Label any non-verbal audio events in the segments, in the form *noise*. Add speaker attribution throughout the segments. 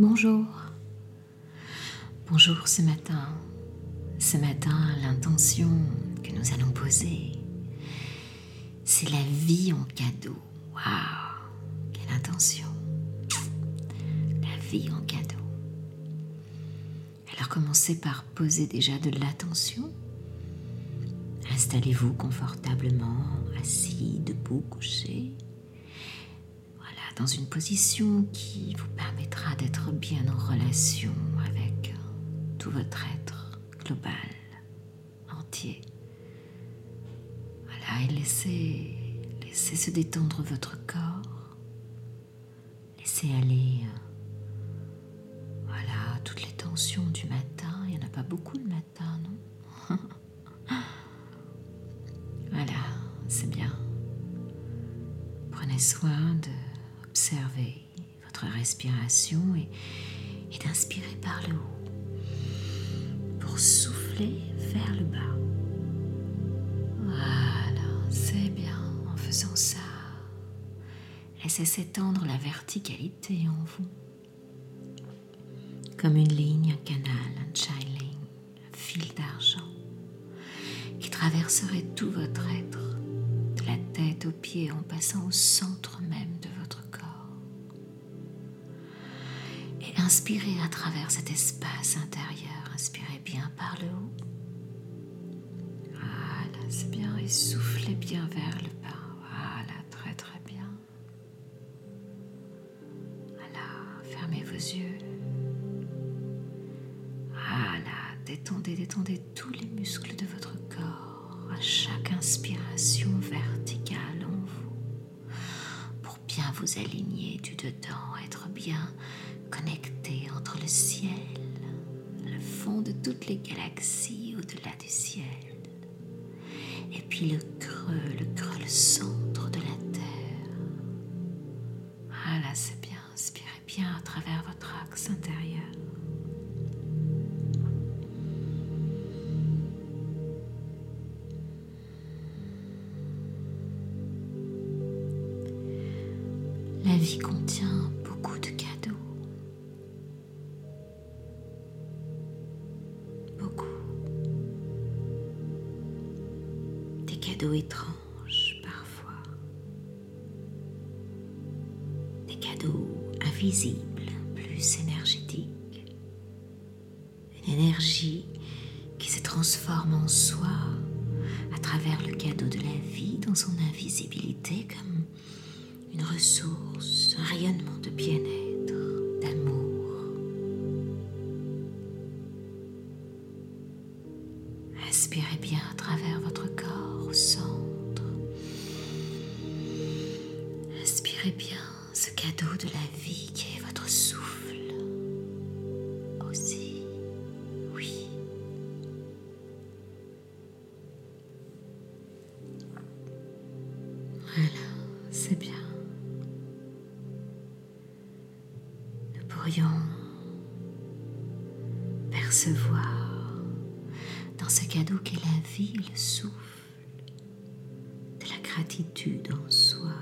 Speaker 1: Bonjour. Bonjour ce matin. Ce matin, l'intention que nous allons poser, c'est la vie en cadeau. Waouh, quelle intention. La vie en cadeau. Alors commencez par poser déjà de l'attention. Installez-vous confortablement, assis, debout, couché dans une position qui vous permettra d'être bien en relation avec tout votre être global, entier. Voilà, et laissez, laissez se détendre votre corps. Laissez aller voilà, toutes les tensions du matin. Il n'y en a pas beaucoup le matin, non? *laughs* Voilà, c'est bien. Prenez soin de observer votre respiration et, et d'inspirer par le haut pour souffler vers le bas. Voilà, c'est bien en faisant ça. Laissez s'étendre la verticalité en vous. Comme une ligne, un canal, un chailing, un fil d'argent qui traverserait tout votre être, de la tête aux pieds en passant au centre même Inspirez à travers cet espace intérieur. Inspirez bien par le haut. Voilà, c'est bien. Et soufflez bien vers le bas. Voilà, très très bien. Voilà, fermez vos yeux. Voilà, détendez, détendez tous les muscles de votre corps à chaque inspiration verticale en vous pour bien vous aligner du dedans, être bien connecté entre le ciel, le fond de toutes les galaxies au-delà du ciel, et puis le creux, le creux, le centre de la Terre. Ah là, c'est bien, inspirez bien à travers votre axe intérieur. La vie contient cadeaux étranges parfois, des cadeaux invisibles, plus énergétiques, une énergie qui se transforme en soi à travers le cadeau de la vie dans son invisibilité comme une ressource, un rayonnement de bien-être, qu'est la vie, le souffle, de la gratitude en soi.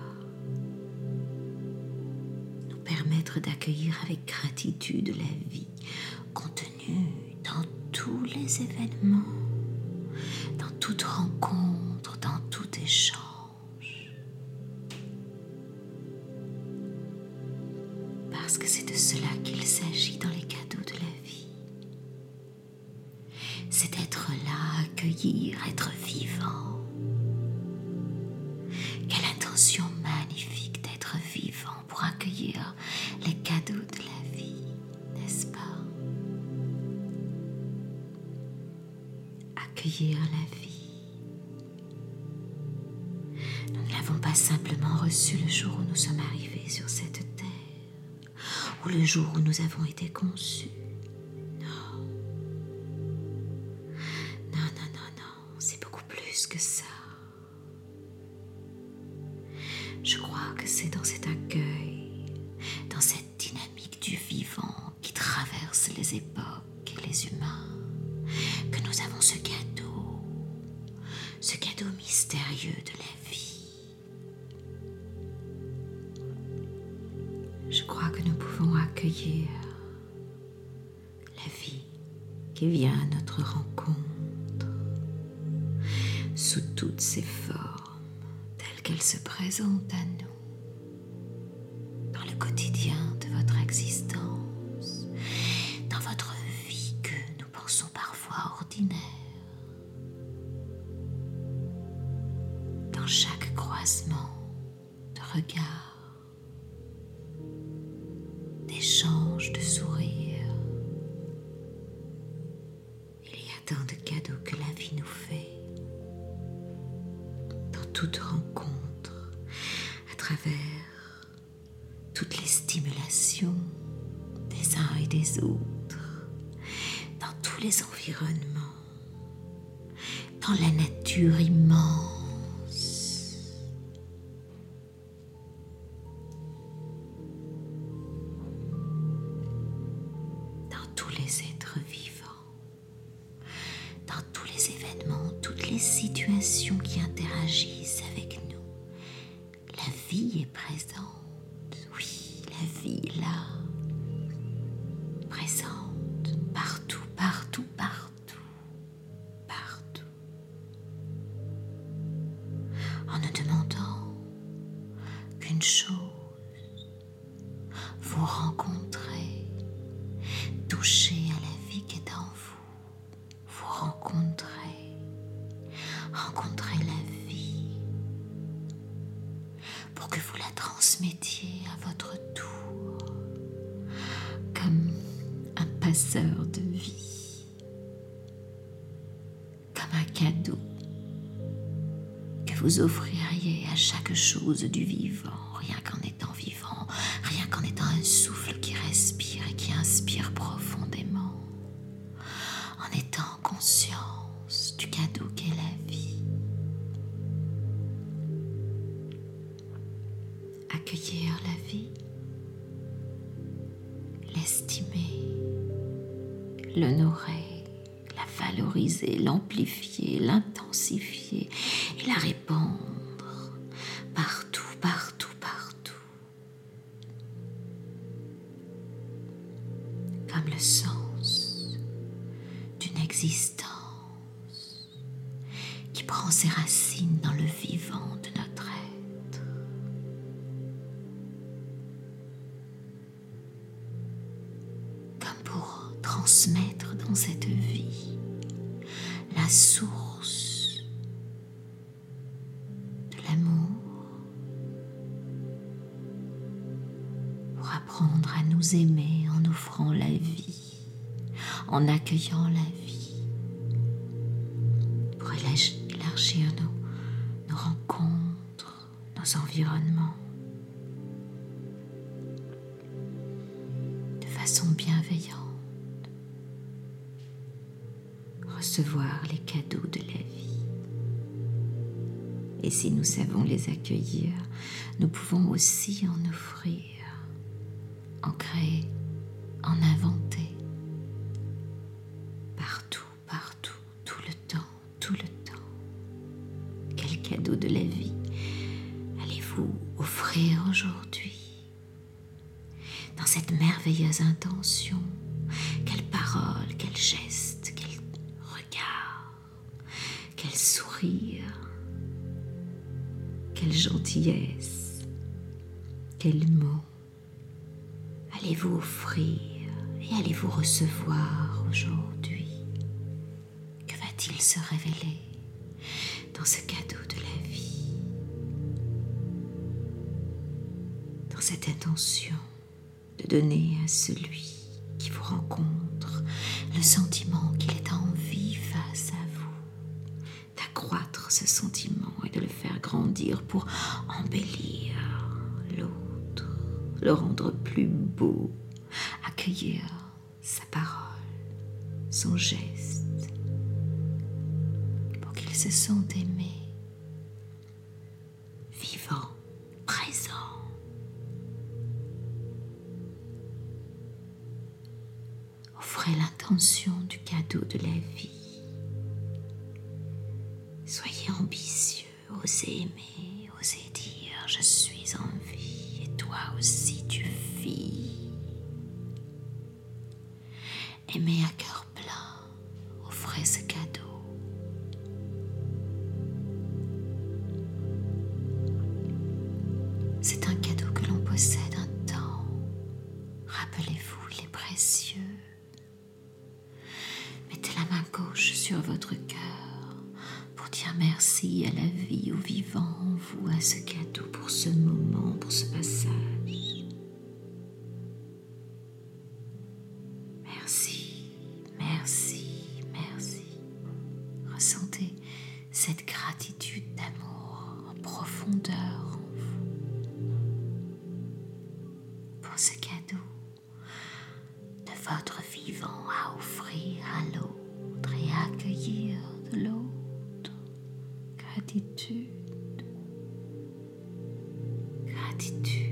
Speaker 1: Nous permettre d'accueillir avec gratitude la vie contenue dans tous les événements, dans toute rencontre, dans tout échange. Parce que c'est de cela qu'il s'agit dans les cadeaux accueillir, être vivant. Quelle intention magnifique d'être vivant pour accueillir les cadeaux de la vie, n'est-ce pas? Accueillir la vie. Nous ne l'avons pas simplement reçue le jour où nous sommes arrivés sur cette terre, ou le jour où nous avons été conçus. Je crois que c'est dans cet accueil, dans cette dynamique du vivant qui traverse les époques et les humains, que nous avons ce cadeau, ce cadeau mystérieux de la vie. Je crois que nous pouvons accueillir qui vient à notre rencontre sous toutes ses formes qu'elles se présentent à nous dans le quotidien de votre existence, dans votre vie que nous pensons parfois ordinaire, dans chaque croisement de regard, d'échange de sourires des autres, dans tous les environnements, dans la nature immense. dans tous les êtres vivants. les situations qui interagissent avec nous. La vie est présente. Toucher à la vie qui est en vous, vous rencontrer rencontrer la vie. Pour que vous la transmettiez à votre tour comme un passeur de vie, comme un cadeau que vous offririez à chaque chose du vivant, rien qu'en étant vivant, rien qu'en étant un souffle l'honorer, la valoriser, l'amplifier, l'intensifier et la répandre partout, partout, partout. Comme le sens d'une existence qui prend ses racines dans le vivant de cette vie la source de l'amour pour apprendre à nous aimer en offrant la vie, en accueillant la vie, pour élargir nos, rencontres, nos environnements. Recevoir les cadeaux de la vie. Et si nous savons les accueillir, nous pouvons aussi en offrir, en créer, en inventer. Partout, partout, tout le temps, tout le temps. Quel cadeau de la vie allez-vous offrir aujourd'hui? Dans cette merveilleuse intention, quelle parole, gentillesse, quel mot allez-vous offrir et allez-vous recevoir aujourd'hui? Que va-t-il se révéler dans ce cadeau de la vie? Dans cette intention de donner à celui qui vous rencontre le sentiment qu'il est en vie face à ce sentiment le faire grandir pour embellir l'autre, le rendre plus beau, accueillir sa parole, son geste, pour qu'il se sente aimé, vivant, présent. Offrez l'intention du cadeau de la vie Soyez ambitieux, oser aimer, oser dire je suis en vie et toi aussi tu vis. Aimer à cœur plein, offrez ce cadeau. C'est un cadeau que l'on possède un temps. Rappelez-vous, il est précieux. Mettez la main gauche sur votre cœur Merci à la vie, au vivant vous, à ce cadeau pour ce moment, pour ce passage. gratitude, gratitude.